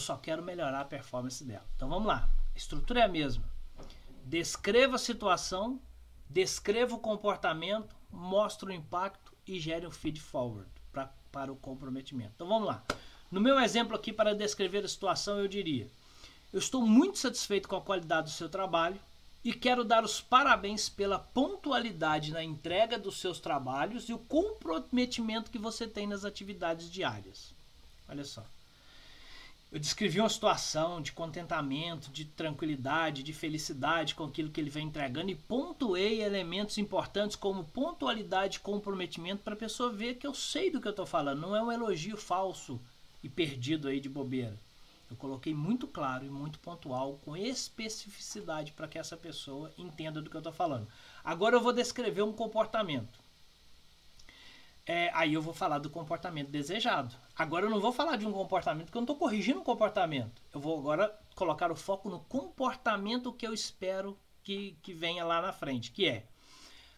eu só quero melhorar a performance dela. Então vamos lá. A estrutura é a mesma. Descreva a situação, descreva o comportamento, mostre o impacto e gere um feed forward pra, para o comprometimento. Então vamos lá. No meu exemplo aqui, para descrever a situação, eu diria: Eu estou muito satisfeito com a qualidade do seu trabalho e quero dar os parabéns pela pontualidade na entrega dos seus trabalhos e o comprometimento que você tem nas atividades diárias. Olha só. Eu descrevi uma situação de contentamento, de tranquilidade, de felicidade com aquilo que ele vem entregando e pontuei elementos importantes como pontualidade e comprometimento para a pessoa ver que eu sei do que eu estou falando. Não é um elogio falso e perdido aí de bobeira. Eu coloquei muito claro e muito pontual, com especificidade para que essa pessoa entenda do que eu estou falando. Agora eu vou descrever um comportamento. É, aí eu vou falar do comportamento desejado. Agora eu não vou falar de um comportamento, porque eu não estou corrigindo um comportamento. Eu vou agora colocar o foco no comportamento que eu espero que, que venha lá na frente, que é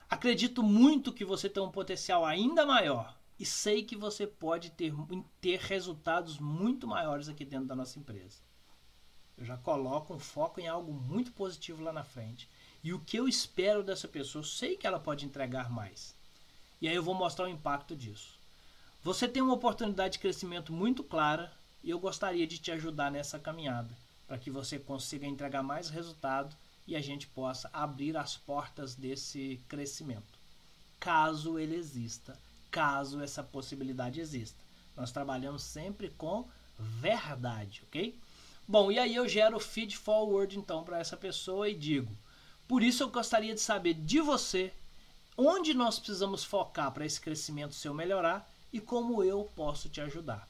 acredito muito que você tem um potencial ainda maior e sei que você pode ter, ter resultados muito maiores aqui dentro da nossa empresa. Eu já coloco um foco em algo muito positivo lá na frente. E o que eu espero dessa pessoa, eu sei que ela pode entregar mais. E aí eu vou mostrar o impacto disso. Você tem uma oportunidade de crescimento muito clara e eu gostaria de te ajudar nessa caminhada, para que você consiga entregar mais resultado e a gente possa abrir as portas desse crescimento, caso ele exista caso essa possibilidade exista. Nós trabalhamos sempre com verdade, ok? Bom, e aí eu gero feed forward então para essa pessoa e digo: por isso eu gostaria de saber de você onde nós precisamos focar para esse crescimento seu melhorar e como eu posso te ajudar.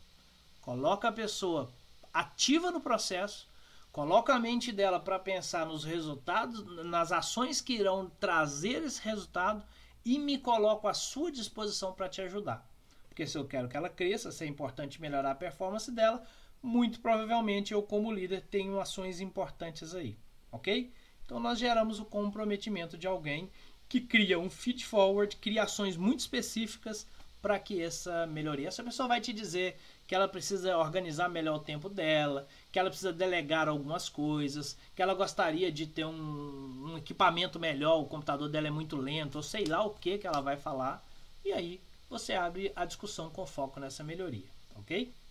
Coloca a pessoa ativa no processo, coloca a mente dela para pensar nos resultados, nas ações que irão trazer esse resultado e me coloco à sua disposição para te ajudar. Porque se eu quero que ela cresça, se é importante melhorar a performance dela, muito provavelmente eu, como líder, tenho ações importantes aí, ok? Então nós geramos o comprometimento de alguém que cria um feed forward, cria ações muito específicas para que essa melhoria. Essa pessoa vai te dizer que ela precisa organizar melhor o tempo dela, que ela precisa delegar algumas coisas, que ela gostaria de ter um, um equipamento melhor, o computador dela é muito lento, ou sei lá o que que ela vai falar. E aí você abre a discussão com foco nessa melhoria, ok?